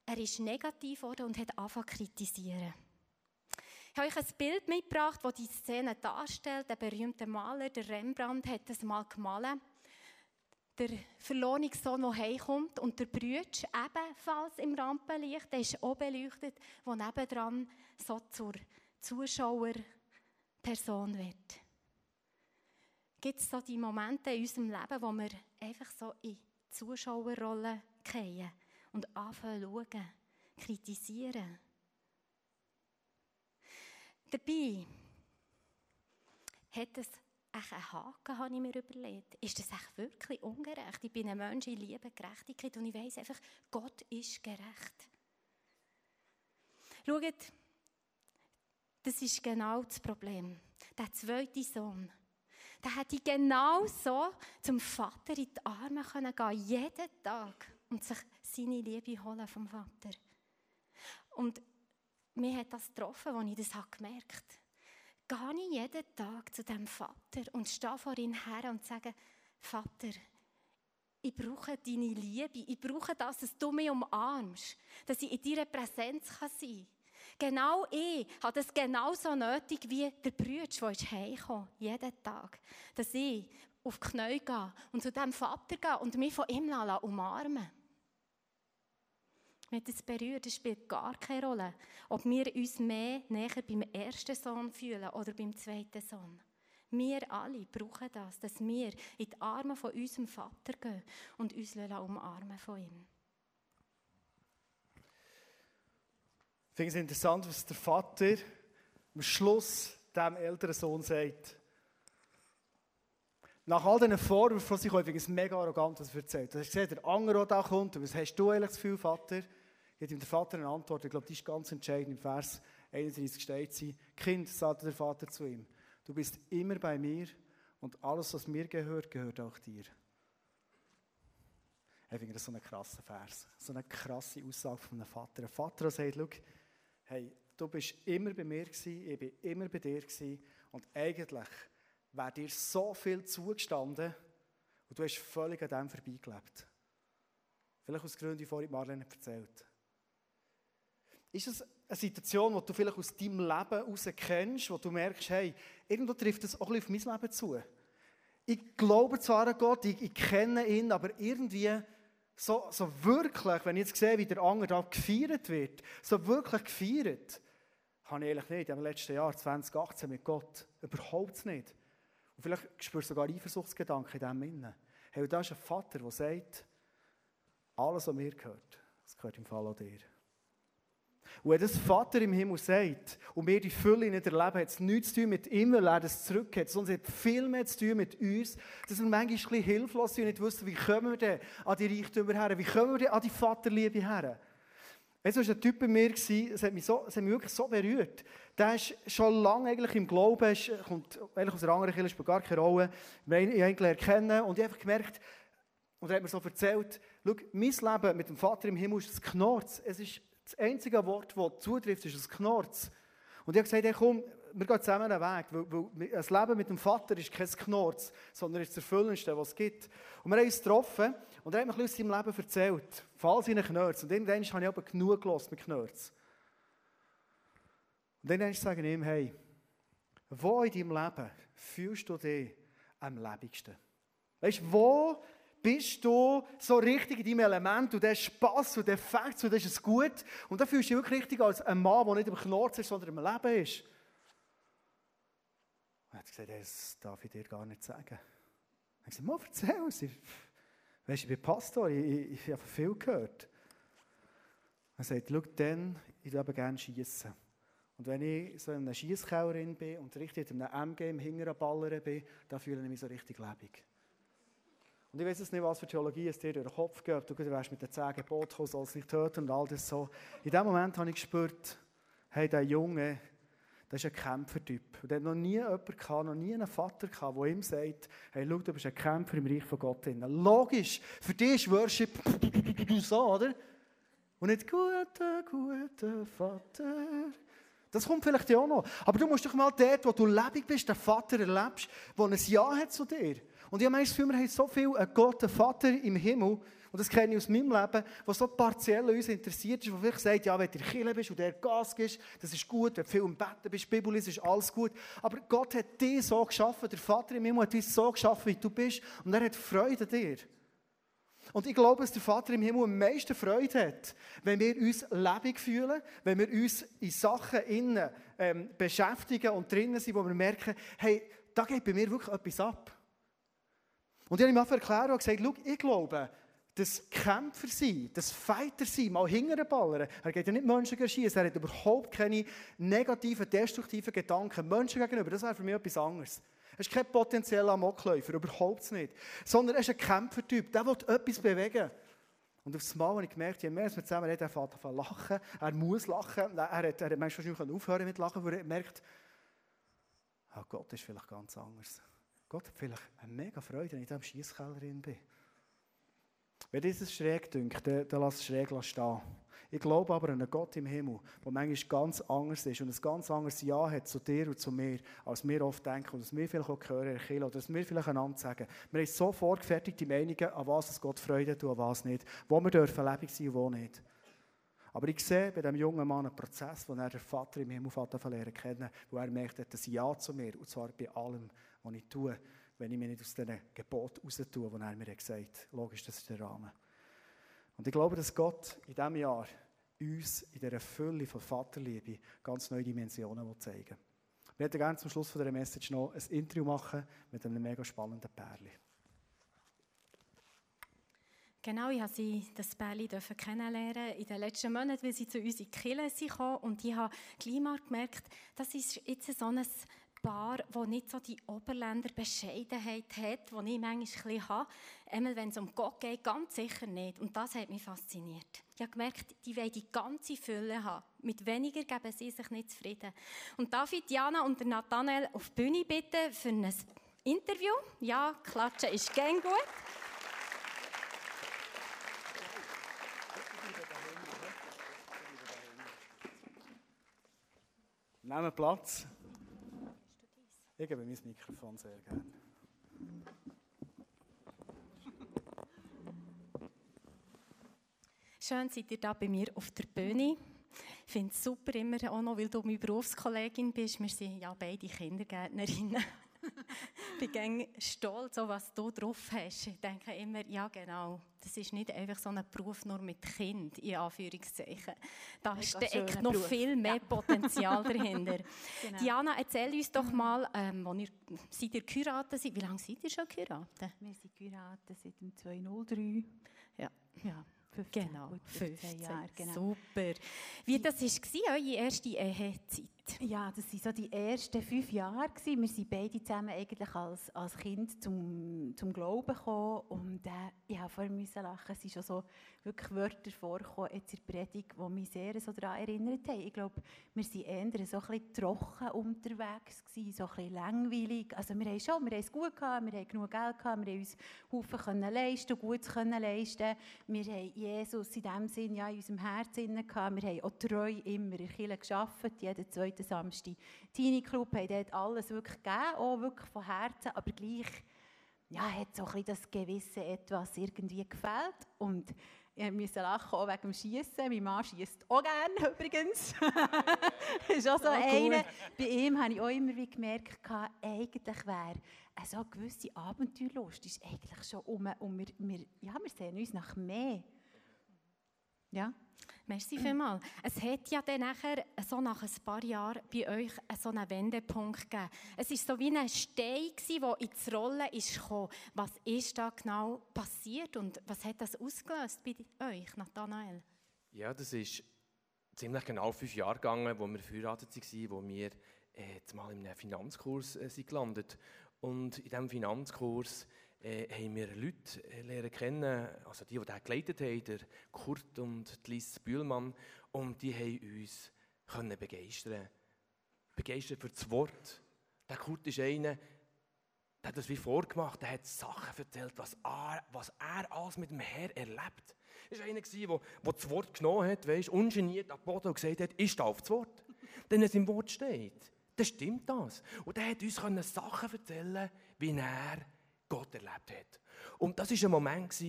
Er ist negativ geworden und hat angefangen zu kritisieren. Ich habe euch ein Bild mitgebracht, das die Szene darstellt. Der berühmte Maler, der Rembrandt, hat das mal gemalt der verlorene Sohn, der heimkommt und der Brütsch ebenfalls im Rampenlicht, der ist auch beleuchtet, der nebendran so zur Zuschauerperson wird. Gibt es so die Momente in unserem Leben, wo wir einfach so in die Zuschauerrolle fallen und anfangen zu schauen, kritisieren? Dabei hat es echt einen Haken, habe ich mir überlegt. Ist das echt wirklich ungerecht? Ich bin ein Mensch, ich liebe Gerechtigkeit und ich weiß einfach, Gott ist gerecht. Schaut, das ist genau das Problem. Der zweite Sohn, der hätte genau so zum Vater in die Arme können gehen, jeden Tag, und sich seine Liebe holen vom Vater. Und mir hat das getroffen, als ich das gemerkt habe gehe ich jeden Tag zu dem Vater und stehe vor ihm her und sage, Vater, ich brauche deine Liebe, ich brauche das, dass du mich umarmst, dass ich in deiner Präsenz sein kann. Genau ich habe das genauso nötig wie der Bruder, der ist jeden Tag. Dass ich auf die Knie gehe und zu dem Vater gehe und mich von ihm umarmen mit das berührt, das spielt gar keine Rolle, ob wir uns mehr näher beim ersten Sohn fühlen oder beim zweiten Sohn. Wir alle brauchen das, dass wir in die Arme von unserem Vater gehen und uns umarmen von ihm. Ich finde es interessant, was der Vater am Schluss dem älteren Sohn sagt. Nach all diesen Vorwürfen, die ich es mega arrogant, was er erzählt. Er hat gesagt, der andere, der da kommt, was hast du eigentlich das Gefühl, Vater? hat ihm der Vater eine Antwort, ich glaube, die ist ganz entscheidend. Im Vers 31 steht sie, Kind, sagte der Vater zu ihm, du bist immer bei mir und alles, was mir gehört, gehört auch dir. Ich finde das so ein krasser Vers, so eine krasse Aussage von einem Vater. Ein Vater, der sagt, schau, hey, du bist immer bei mir gewesen, ich bin immer bei dir gewesen und eigentlich wäre dir so viel zugestanden und du hast völlig an dem vorbeigelebt. Vielleicht aus Gründen, die vorhin Marlene erzählt ist es eine Situation, die du vielleicht aus deinem Leben heraus kennst, wo du merkst, hey, irgendwo trifft das auch auf mein Leben zu. Ich glaube zwar an Gott, ich, ich kenne ihn, aber irgendwie so, so wirklich, wenn ich jetzt sehe, wie der andere gefeiert wird, so wirklich gefeiert, habe ich eigentlich nicht im letzten Jahr, 2018, mit Gott. Überhaupt nicht. Und vielleicht spürst du sogar Eifersuchtsgedanken in dem Innen. Hey, da ist ein Vater, der sagt, alles, was mir gehört, das gehört im Fall auch dir. Und wenn das Vater im Himmel sagt und wir die Fülle nicht erleben, hat es nichts zu tun mit ihm, weil er das zurückgeht, sondern es hat viel mehr zu tun mit uns, dass wir manchmal ein bisschen hilflos sind und nicht wissen, wie kommen wir denn an die Reichtümer her, wie kommen wir denn an die Vaterliebe her. Es war ein Typ bei mir, es hat mich, so, hat mich wirklich so berührt. Der ist schon lange eigentlich im Glauben, ist, kommt eigentlich aus einer anderen Kirche, spielt gar keine Rolle. Wir haben ihn eigentlich erkennen und ich habe gemerkt, und er hat mir so erzählt, schau, mein Leben mit dem Vater im Himmel ist ein Knorz. Es ist das einzige Wort, das zutrifft, ist ein Knorz. Und ich habe gesagt, hey, komm, wir gehen zusammen einen Weg, weil, weil ein Leben mit dem Vater ist kein Knorz, sondern ist das Erfüllendste, was es gibt. Und wir haben uns getroffen und er hat mir aus seinem Leben erzählt, von seinen Knörz. Und irgendwann habe ich aber genug gelassen mit Knörz. Und dann sage ich ihm, hey, wo in deinem Leben fühlst du dich am lebendigsten? Weißt du, wo bist du so richtig in deinem Element und der Spass und der Fakt und das ist gut. Und da fühlst du dich wirklich richtig als ein Mann, der nicht im Knorz ist, sondern im Leben ist. Er hat gesagt, das darf ich dir gar nicht sagen. Ich habe gesagt, erzähl es. Weißt du, ich bin Pastor, ich, ich, ich habe viel gehört. Er sagt, schau, dann, ich würde gerne schießen. Und wenn ich so in einer Schiesskauerin bin und richtig in einem MG im hinteren Ballern bin, dann fühle ich mich so richtig lebendig. Und ich weiß jetzt nicht, was für Theologie es dir durch den Kopf geht. Du wärst mit den zehn Geboten gekommen, sollst nicht töten und all das so. In dem Moment habe ich gespürt, hey, der Junge, das ist ein Kämpfertyp. Und er hat noch nie jemanden gehabt, noch nie einen Vater gehabt, der ihm sagt, hey, schau, du bist ein Kämpfer im Reich von Gott. Logisch, für dich ist Worship so, oder? Und nicht guter, guter Vater. Das kommt vielleicht ja auch noch. Aber du musst doch mal dort, wo du lebendig bist, den Vater erlebst, der ein Ja hat zu dir. Und ich habe das Gefühl, wir haben so viel einen Gott, einen Vater im Himmel, und das kenne ich aus meinem Leben, was so partiell uns interessiert ist, wo vielleicht sagt, ja, wenn du der Kirche bist und der Gas gibst, das ist gut, wenn du viel im Bett bist, Bibel ist, ist alles gut. Aber Gott hat dich so geschaffen, der Vater im Himmel hat dich so geschaffen, wie du bist, und er hat Freude an dir. Und ich glaube, dass der Vater im Himmel am meisten Freude hat, wenn wir uns lebendig fühlen, wenn wir uns in Sachen innen ähm, beschäftigen und drinnen sind, wo wir merken, hey, da geht bei mir wirklich etwas ab. Und ich habe ihm erklärt und gesagt, ich glaube, das Kämpfer sein, das Fighter sein, mal hinterher ballern. Er geht ja nicht Menschen schießen, er hat überhaupt keine negativen, destruktiven Gedanken Menschen gegenüber. Das wäre für mich etwas anderes. Er ist kein potenzieller Amokläufer, überhaupt nicht. Sondern er ist ein Kämpfertyp, der will etwas bewegen. Und auf das Mal habe ich gemerkt, je mehr wir zusammen reden, er fängt an lachen, er muss lachen. Er hat, er hat manchmal schon aufhören mit Lachen, weil er merkt, oh Gott ist vielleicht ganz anders. Gott hat vielleicht eine mega Freude, wenn ich da im Schiesskeller bin. Wenn dieses schräg dünkt, dann, dann lass es schräg stehen. Ich glaube aber an einen Gott im Himmel, der manchmal ganz anders ist und ein ganz anderes Ja hat zu dir und zu mir, als wir oft denken und dass wir vielleicht auch hören, oder dass wir vielleicht einander sagen. Wir haben so vorgefertigte Meinungen, an was es Gott Freude tut, an was nicht. Wo wir dürfen lebendig sein und wo nicht. Aber ich sehe bei diesem jungen Mann einen Prozess, wo er den Vater im Himmel lernen kennen, wo er merkt, er hat ein Ja zu mir, und zwar bei allem, was ich tue, wenn ich mich nicht aus diesen Geboten raus tue, die er mir gesagt hat. Logisch, das ist der Rahmen. Und ich glaube, dass Gott in diesem Jahr uns in dieser Fülle von Vaterliebe ganz neue Dimensionen zeigen will. Wir hätten gerne zum Schluss dieser Message noch ein Interview machen mit einem mega spannenden Pärchen. Genau, ich durfte sie, das Pärchen kennenlernen in den letzten Monaten, weil sie zu uns in die Kirche kamen. Und ich habe gleich mal gemerkt, das ist jetzt so ein Paar, das nicht so die Oberländer Bescheidenheit hat, die ich manchmal habe. Einmal, wenn es um Gott geht, ganz sicher nicht. Und das hat mich fasziniert. Ich habe gemerkt, die wollen die ganze Fülle haben. Mit weniger geben sie sich nicht zufrieden. Und darf ich Diana und Nathanael auf die Bühne bitten für ein Interview? Ja, klatschen ist gern gut. Nehmen Platz. Ich gebe mein Mikrofon sehr gerne. Schön seid ihr da bei mir auf der Bühne. Ich finde es super immer auch noch, weil du meine Berufskollegin bist. Wir sind ja beide Kindergärtnerinnen. Ich bin stolz, was du drauf hast. Ich denke immer, ja genau, das ist nicht einfach so ein Beruf nur mit Kind, in Anführungszeichen. Da Mega steckt noch Beruf. viel mehr ja. Potenzial dahinter. genau. Diana, erzähl uns doch mal, ähm, ihr, seid ihr geheiratet? Wie lange seid ihr schon geheiratet? Wir sind geheiratet seit dem 2003. Ja. ja. 15, Genau, 15 15 Jahre. Genau. Super. Wie das war, eure erste Ehezeit? Ja, das waren so die ersten fünf Jahre. Wir sind beide zusammen eigentlich als, als Kind zum, zum Glauben gekommen. Und äh, ich musste vorher lachen. Es sind schon so wirklich Wörter vorgekommen jetzt in der Predigt, die mich sehr so daran erinnert haben. Ich glaube, wir waren eher so ein bisschen trocken unterwegs, gewesen, so ein bisschen langweilig. Also wir haben schon, wir haben es gut gehabt, wir haben genug Geld gehabt, wir haben uns Haufen können leisten, Gutes können leisten. Wir haben Jesus in dem Sinn ja in unserem Herzen gehabt. Wir haben auch treu immer in der Kirche gearbeitet, jeden zweiten Samstag. Teenie Club haben dort alles wirklich gegeben, auch wirklich von Herzen, aber gleich ja, hat so ein bisschen das gewisse Etwas irgendwie gefällt. Und ich musste lachen, auch wegen dem Schießen. Mein Mann schießt auch gerne übrigens. ist auch so cool. einer. Bei ihm habe ich auch immer wie gemerkt, eigentlich wäre eine so gewisse Abenteuerlust ist eigentlich schon um. Und wir, wir, ja, wir sehen uns nach mehr. Ja. Merci vielmals. Es hat ja dann nachher, so nach ein paar Jahren, bei euch so einen Wendepunkt gegeben. Es war so wie ein Stein, der ins Rollen ist gekommen. Was ist da genau passiert und was hat das ausgelöst bei euch, Nathanael? Ja, das ist ziemlich genau fünf Jahre gegangen, wo wir verheiratet waren, wo wir äh, jetzt mal in einem Finanzkurs äh, sind gelandet Und in diesem Finanzkurs äh, haben wir Leute äh, lernen kennen, also die, die den geleitet haben, der Kurt und die Liz Bühlmann, und die haben uns können begeistern Begeistert für das Wort. Der Kurt ist einer, der hat das wie vorgemacht, der hat Sachen erzählt, was er, was er alles mit dem Herr erlebt. Er war einer, der, das Wort genommen hat, weißt, ungeniert am Boden und gesagt hat, stehe auf das Wort. Denn es im Wort steht, dann stimmt das. Und er hat uns Sachen erzählen, wie er Gott erlebt hat. Und das war ein Moment,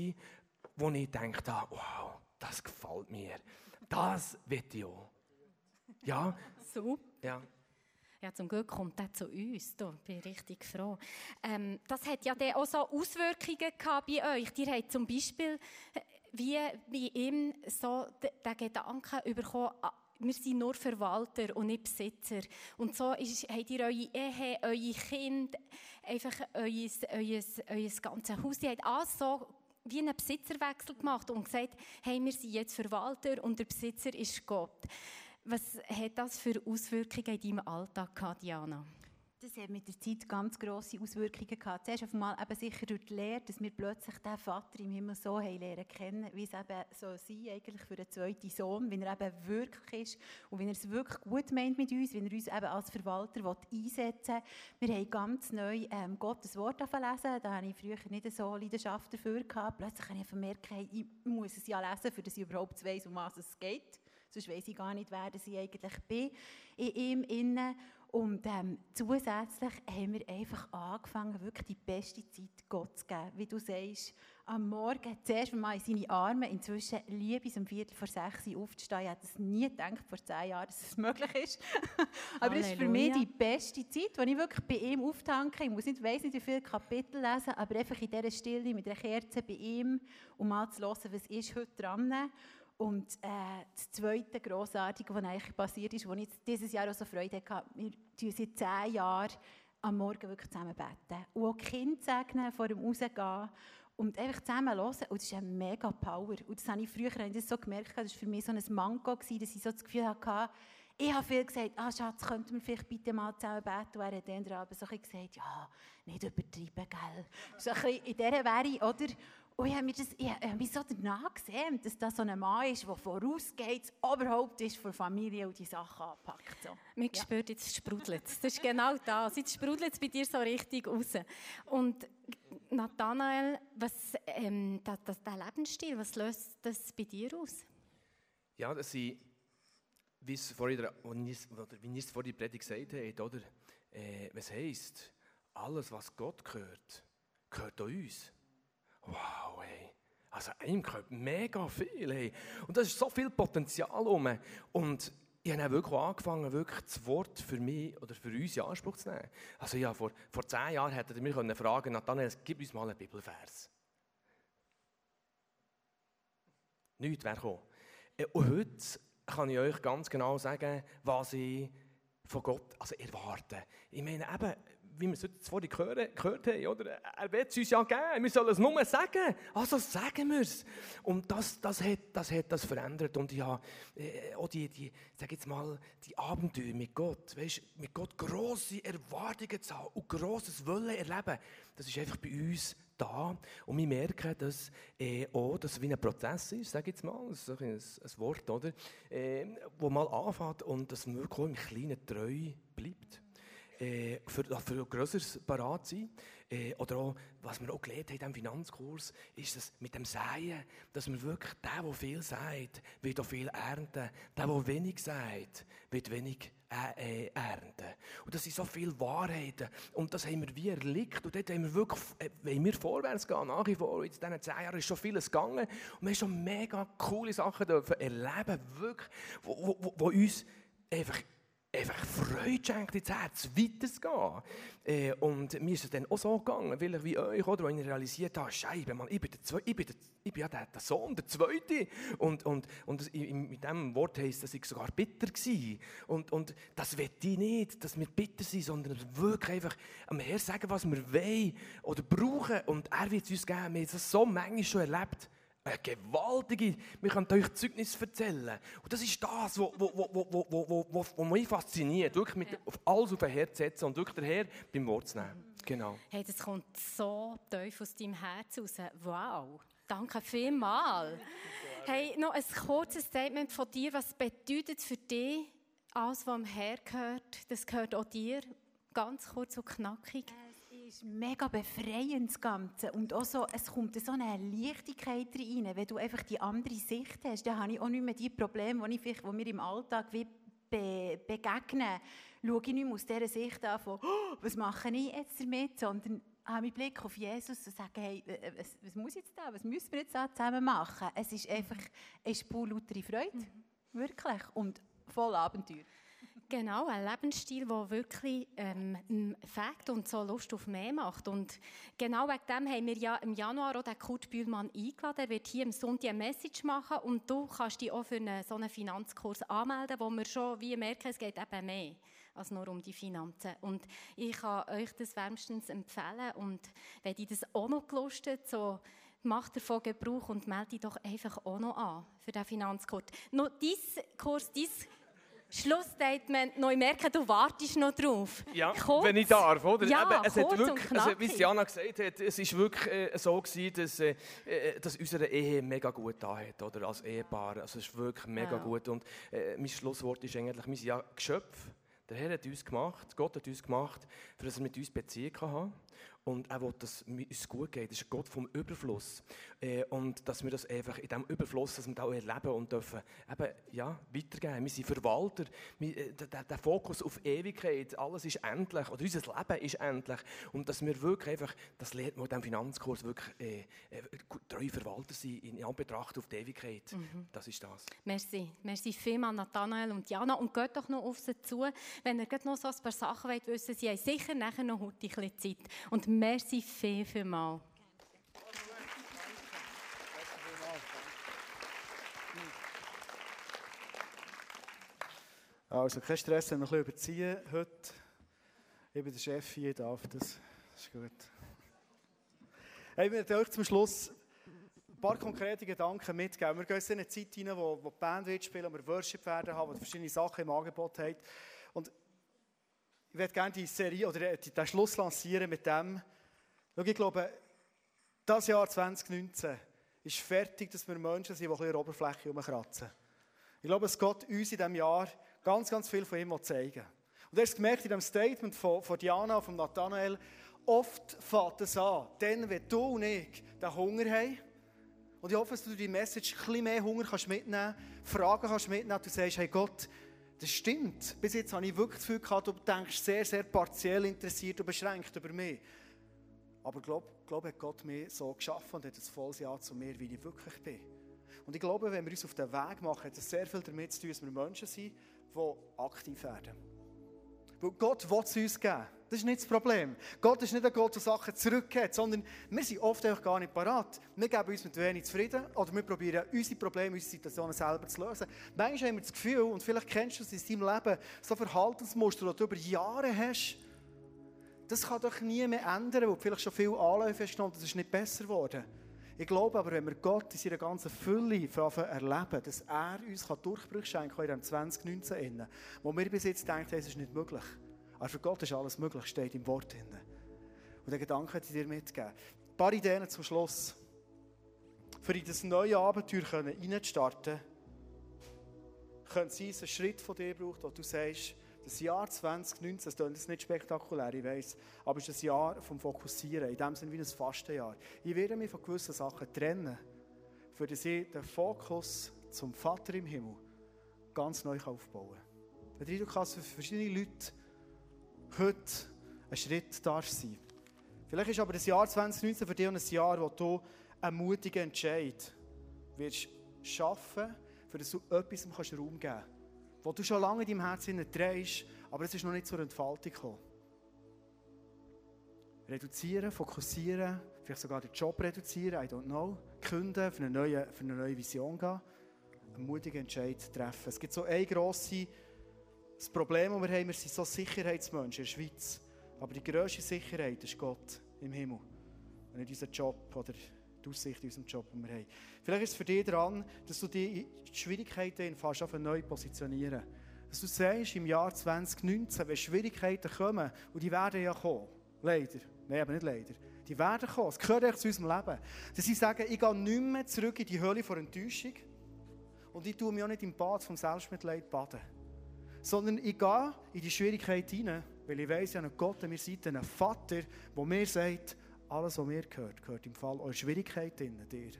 wo ich dachte, wow, das gefällt mir. Das will ich auch. Ja, So. ja. Ja, zum Glück kommt er zu uns. Da bin ich richtig froh. Ähm, das hat ja dann auch so Auswirkungen gehabt bei euch. Ihr habt zum Beispiel äh, wie bei ihm so den Gedanken bekommen, ah, wir sind nur Verwalter und nicht Besitzer. Und so ist, habt ihr eure Ehe, eure Kinder, einfach euer, euer, euer ganzes Haus. Ihr habt alles so wie einen Besitzerwechsel gemacht und gesagt, hey, wir sind jetzt Verwalter und der Besitzer ist Gott. Was hat das für Auswirkungen in deinem Alltag gehabt, Diana? Das hat mit der Zeit ganz grosse Auswirkungen gehabt. Zuerst einmal eben sicher durch die Lehre, dass wir plötzlich den Vater im Himmel so lernen kennen, wie es eben soll sein eigentlich für den zweiten Sohn, wie er eben wirklich ist und wie er es wirklich gut meint mit uns, wie er uns eben als Verwalter will einsetzen will. Wir haben ganz neu ähm, Gottes Wort lesen. Da habe ich früher nicht so Leidenschaft dafür gehabt. Plötzlich habe ich vermerkt, hey, ich muss es ja lesen, für dass ich überhaupt weiss, um was es geht. Sonst weiss ich gar nicht, wer ich eigentlich bin in ihm innen. Und ähm, zusätzlich haben wir einfach angefangen, wirklich die beste Zeit Gott zu geben. Wie du sagst, am Morgen zuerst mal in seine Arme, inzwischen liebe es um Viertel vor sechs Uhr aufzustehen. Ich hätte es nie gedacht, vor zehn Jahren, dass es möglich ist. Aber es ist für mich die beste Zeit, wo ich wirklich bei ihm auftanke. Ich muss nicht, weiss nicht, wie viele Kapitel lesen, aber einfach in dieser Stille mit einer Kerze bei ihm, um mal zu hören, was ist heute dran und äh, das Zweite, Grossartige, was eigentlich passiert ist, wo ich dieses Jahr auch so Freude hatte, wir tun seit zehn Jahren am Morgen wirklich zusammen beten. Und auch Kinder segnen, vor dem Rausgehen und einfach zusammen hören. Und das ist eine mega Power. Und das habe ich früher habe ich das so gemerkt, das war für mich so ein Manko, gewesen, dass ich so das Gefühl hatte, ich habe viel gesagt, ah Schatz, könnten wir vielleicht bitte mal zusammen beten? Und er hat dann aber so ein gesagt, ja, nicht übertreiben, gell. So ein bisschen in dieser Wäre, oder? Und ich habe mir das, ich habe mich so danach gesehen, dass das so ein Mann ist, der vorausgeht, das Oberhaupt ist für Familie und die Sachen anpackt. So. Man spürt, jetzt sprudelt es. Das ist genau das. Jetzt sprudelt es bei dir so richtig raus. Und Nathanael, was, ähm, das, das, der Lebensstil, was löst das bei dir aus? Ja, dass sie, wie es vorhin, wie es vor der Predigt gesagt habt, oder? Äh, was heisst, alles, was Gott gehört, gehört auch uns. Wow. Also einem gehört mega viel, ey. Und da ist so viel Potenzial rum. Und ich habe dann wirklich angefangen, wirklich das Wort für mich oder für uns in Anspruch zu nehmen. Also ja, vor, vor zehn Jahren hättet ihr mich können fragen Nathanael, gib uns mal einen Bibelvers. Nichts wäre gekommen. Äh, Und heute kann ich euch ganz genau sagen, was ich von Gott also erwarte. Ich meine eben, wie wir es heute vorhin gehört, gehört haben, oder? Er wird es uns ja geben, wir sollen es nur sagen. Also sagen wir es. Und das, das, hat, das hat das verändert. Und ja, äh, auch die, die, sag jetzt mal, die Abenteuer mit Gott, weißt, mit Gott grosse Erwartungen zu haben und grosses Wollen erleben, das ist einfach bei uns da. Und wir merken, dass äh, auch das wie ein Prozess ist, sage jetzt mal, das ist ein, ein Wort, oder? Äh, wo mal anfängt und dass man wirklich im Kleinen treu bleibt. Äh, für, für Größeres parat sein. Äh, oder auch, was wir auch gelernt haben im Finanzkurs, ist das mit dem Säen, dass man wirklich, der, der viel sagt, wird auch viel ernten. Der, der wenig sagt, wird wenig äh, äh, ernten. Und das sind so viele Wahrheiten. Und das haben wir wie erlebt. Und dort haben wir wirklich, äh, wenn wir vorwärts gehen, nach wie vor, in diesen zehn Jahren ist schon vieles gegangen. Und wir haben schon mega coole Sachen erleben, wirklich, wo, wo, wo uns einfach einfach Freude schenkt ins Herz, weiterzugehen. Äh, und mir ist es dann auch so gegangen, weil ich wie euch, oder, als ich realisiert habe, Scheibe, Mann, ich bin, der ich bin, der, ich bin ja der, der Sohn, der Zweite. Und, und, und mit diesem Wort heisst, dass ich sogar bitter war. Und, und das will ich nicht, dass wir bitter sind, sondern wirklich einfach am Herrn sagen, was wir wollen oder brauchen. Und er wird es uns geben. Wir haben das so manchmal schon erlebt. Eine gewaltige, wir können euch Zeugnis erzählen. Und das ist das, was wo, wo, wo, wo, wo, wo, wo mich fasziniert. Wirklich mit, auf alles auf den Herz setzen und wirklich den Herr beim Wort zu nehmen. Genau. Hey, das kommt so tief aus deinem Herz raus. Wow. Danke vielmals. Hey, noch ein kurzes Statement von dir. Was bedeutet für dich alles, was am Herr gehört? Das gehört auch dir. Ganz kurz und knackig ist mega befreiend, das Ganze. Und auch so, es kommt so eine Leichtigkeit rein, wenn du einfach die andere Sicht hast. Dann habe ich auch nicht mehr die Probleme, die, ich vielleicht, die mir im Alltag wie be begegnen. Schaue ich nicht mehr aus dieser Sicht an von, oh, was mache ich jetzt damit, sondern habe meinen Blick auf Jesus und sage, hey, was, was muss jetzt da, was müssen wir jetzt da zusammen machen? Es ist einfach eine Spur lautere Freude, mhm. wirklich, und voll Abenteuer. Genau, ein Lebensstil, der wirklich ähm, fängt und so Lust auf mehr macht. Und genau wegen dem haben wir ja im Januar auch den Kurt Bühlmann eingeladen. Er wird hier am Sonntag eine Message machen und du kannst dich auch für einen, so einen Finanzkurs anmelden, wo wir schon wie merken, es geht eben mehr als nur um die Finanzen. Und ich kann euch das wärmstens empfehlen und wenn ihr das auch noch gelustet, so macht davon Gebrauch und melde dich doch einfach auch noch an für den Finanzkurs. Noch dies Kurs, dies Schlussstatement noch. Ich merke, du wartest noch drauf. Ja, kurz. wenn ich darf, oder? Ja, Eben, es hat wirklich, also, wie Jana gesagt hat, es ist wirklich äh, so gewesen, dass, äh, äh, dass unsere Ehe mega gut da hat, oder? Als Ehepaar. Also es ist wirklich mega ja. gut. Und äh, mein Schlusswort ist eigentlich, wir sind ja Geschöpfe. Der Herr hat uns gemacht, Gott hat uns gemacht, für dass er mit uns Beziehung haben kann. Und er will, dass es uns gut geht. Das ist ein Gott vom Überfluss. Äh, und dass wir das einfach in diesem Überfluss, dass wir das auch erleben und dürfen eben, ja, weitergeben. Wir sind Verwalter. Wir, äh, der, der, Fokus auf Ewigkeit, alles ist endlich. Oder unser Leben ist endlich. Und dass wir wirklich einfach, das lernt man in diesem Finanzkurs, wirklich äh, äh, treue Verwalter sind in Anbetracht auf die Ewigkeit. Mhm. Das ist das. Merci. Merci vielmals, Nathanael und Jana. Und geht doch noch auf sie zu, wenn ihr noch so ein paar Sachen wollt wissen. Sie haben sicher nachher noch heute ein bisschen Zeit. Und merci viel, viel mal. Also, kein Stress, wenn wir ein bisschen überziehen heute. Ich bin der Chef hier, darf das. Das ist gut. Hey, ich möchte euch zum Schluss ein paar konkrete Gedanken mitgeben. Wir gehen in eine Zeit hinein, wo, wo die Band wird spielen, wo wir Worship werden haben, wo verschiedene Sachen im Angebot haben. Und ich werde gerne die Serie oder den Schluss lancieren mit dem, Schau, ich glaube, das Jahr 2019 ist fertig, dass wir Menschen sind, die ein bisschen Oberfläche herumkratzen. Ich glaube, es geht uns in diesem Jahr ganz, ganz viel von ihm zeigen. Und du hast gemerkt in dem Statement von, von Diana, von Nathanael, oft fängt es an, dann, wenn du und ich den Hunger haben, und ich hoffe, dass du die Message ein bisschen mehr Hunger kannst mitnehmen kannst, Fragen kannst mitnehmen du sagst, hey Gott, das stimmt. Bis jetzt habe ich wirklich das Gefühl gehabt, du denkst sehr, sehr partiell interessiert und beschränkt über mich. Aber ich glaube, glaub, hat Gott mich so geschaffen und hat ein volles Ja zu mir, wie ich wirklich bin. Und ich glaube, wenn wir uns auf den Weg machen, hat es sehr viel damit zu tun, dass wir Menschen sind, die aktiv werden. Weil Gott will es uns geben. Das ist nicht das Problem. Gott ist nicht ein Gott, der Sachen zurückgeht, sondern wir sind oft einfach gar nicht parat. Wir geben uns mit wenig zufrieden oder wir probieren unsere Probleme, unsere Situationen selber zu lösen. Manchmal haben wir das Gefühl, und vielleicht kennst du es in deinem Leben, so Verhaltensmuster, die du über Jahre hast, Das kann doch nie mehr ändern, weil vielleicht schon viele Anläufe hast und es ist nicht besser geworden. Ich glaube aber, wenn wir Gott in seiner ganzen Fülle erleben, dass er uns Durchbrüche schenken kann in diesem 2019, wo wir bis jetzt denken, es ist nicht möglich. Aber für Gott ist alles möglich, steht im Wort drin. Und den Gedanken ich dir mitgeben. Ein paar Ideen zum Schluss. Für in das neue Abenteuer reinzustarten, könnte es sein, dass ein Schritt von dir braucht, wo du sagst, das Jahr 2019, das klingt nicht spektakulär, ich weiss, aber es ist ein Jahr vom Fokussieren, in dem Sinne wie ein Fastenjahr. Ich werde mich von gewissen Sachen trennen, für dass ich den Fokus zum Vater im Himmel ganz neu aufbauen kann. Wenn du kannst für verschiedene Leute heute ein Schritt sein. Vielleicht ist aber das Jahr 2019 für dich ein Jahr, wo du einen mutigen Entscheid wirst schaffen, für dass du etwas Raum geben kannst wo du schon lange in deinem Herzen drehst, aber es ist noch nicht zur Entfaltung gekommen. Reduzieren, fokussieren, vielleicht sogar den Job reduzieren, I don't know. Künden, für eine neue, für eine neue Vision gehen. Einen mutigen Entscheid treffen. Es gibt so ein grosses Problem, das wir haben, wir sind so Sicherheitsmenschen in der Schweiz. Aber die grösste Sicherheit ist Gott im Himmel. Und nicht unser Job oder die Aussicht in unserem Job, den wir haben. Vielleicht ist es für dich dran, dass du die Schwierigkeiten fast neu positionieren. Dass du sagst, im Jahr 2019, wenn Schwierigkeiten kommen, und die werden ja kommen, leider, nein, aber nicht leider, die werden kommen, es gehört echt zu unserem Leben, dass sie sagen, ich gehe nicht mehr zurück in die Höhle vor Enttäuschung. Und ich tue mich auch nicht im Bad vom Selbstmitleid baden, sondern ich gehe in die Schwierigkeit hinein, weil ich weiss, ich habe einen Gott an meiner Seite, einen Vater, der mir sagt, alles, was mir gehört, gehört im Fall eurer Schwierigkeit in dir.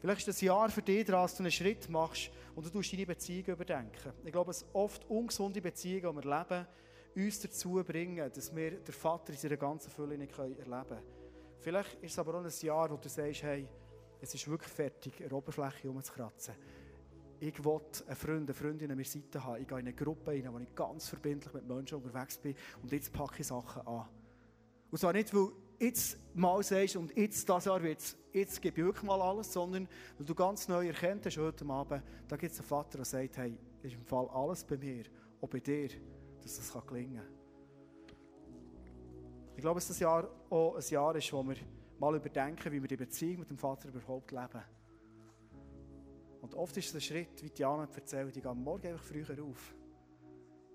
Vielleicht ist das Jahr für dich dran, dass du einen Schritt machst und du tust deine Beziehung überdenken. Ich glaube, dass oft ungesunde Beziehungen, die wir leben, uns dazu bringen, dass wir den Vater in seiner ganzen Fülle nicht erleben können. Vielleicht ist es aber auch ein Jahr, wo du sagst, hey, es ist wirklich fertig, eine Oberfläche umzukratzen. Ich will einen Freund, eine Freundin an meiner Seite haben. Ich gehe in eine Gruppe rein, wo ich ganz verbindlich mit Menschen unterwegs bin und jetzt packe ich Sachen an. Und zwar nicht, weil jetzt mal sagst und jetzt, das Jahr wird's, jetzt gebe ich wirklich mal alles, sondern weil du ganz neu erkennt hast heute Abend, da gibt es einen Vater, der sagt, hey, ist im Fall alles bei mir, auch bei dir, dass das kann gelingen kann. Ich glaube, dass das Jahr auch ein Jahr ist, wo wir mal überdenken, wie wir die Beziehung mit dem Vater überhaupt leben. Und oft ist es ein Schritt, wie Diana erzählt, ich gehe morgen einfach früher auf,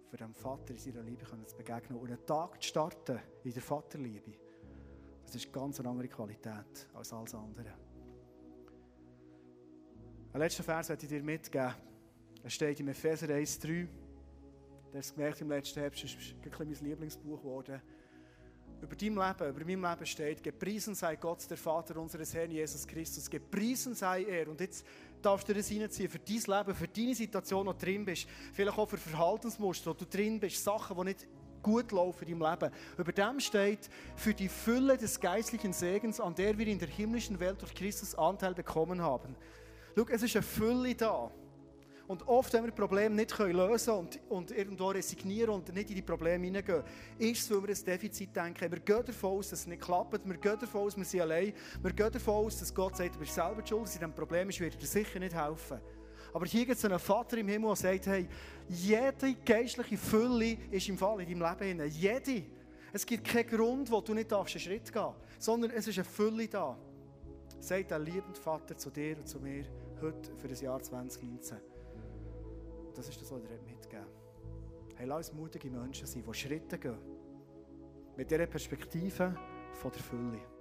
für dem Vater in seiner Liebe zu begegnen und einen Tag zu starten in der Vaterliebe. Das ist ganz eine andere Qualität als alles andere. Ein letzter Vers möchte ich dir mitgeben. Er steht im Epheser 1,3. Du hast gemerkt, im letzten Herbst ist es mein Lieblingsbuch geworden. Über dein Leben, über meinem Leben steht, gepriesen sei Gott, der Vater unseres Herrn Jesus Christus. Gepriesen sei er. Und jetzt darfst du das reinziehen für dein Leben, für deine Situation, wo du drin bist. Vielleicht auch für Verhaltensmuster, wo du drin bist. Sachen, die nicht gut laufen deinem Leben. Über dem steht, für die Fülle des geistlichen Segens, an der wir in der himmlischen Welt durch Christus Anteil bekommen haben. Schau, es ist eine Fülle da. Und oft, wenn wir Probleme nicht lösen können und, und irgendwo resignieren und nicht in die Probleme hineingehen, ist es, weil wir ein Defizit denken. Wir gehen davon aus, dass es nicht klappt. Wir gehen davon aus, wir sind allein. Wir gehen davon aus, dass Gott sagt, du bist selber schuld, dass in diesem Problem ist, wird dir sicher nicht helfen. Aber hier gibt es einen Vater im Himmel, der sagt, hey, jede geistliche Fülle ist im Fall in deinem Leben. Jede. Es gibt keinen Grund, wo du nicht einen Schritt gehen darfst, sondern es ist eine Fülle da. Sagt der liebende Vater zu dir und zu mir heute für das Jahr 2019. Das ist das, was er mitgeben Hey, lass uns mutige Menschen sein, die Schritte gehen. Mit dieser Perspektive von der Fülle.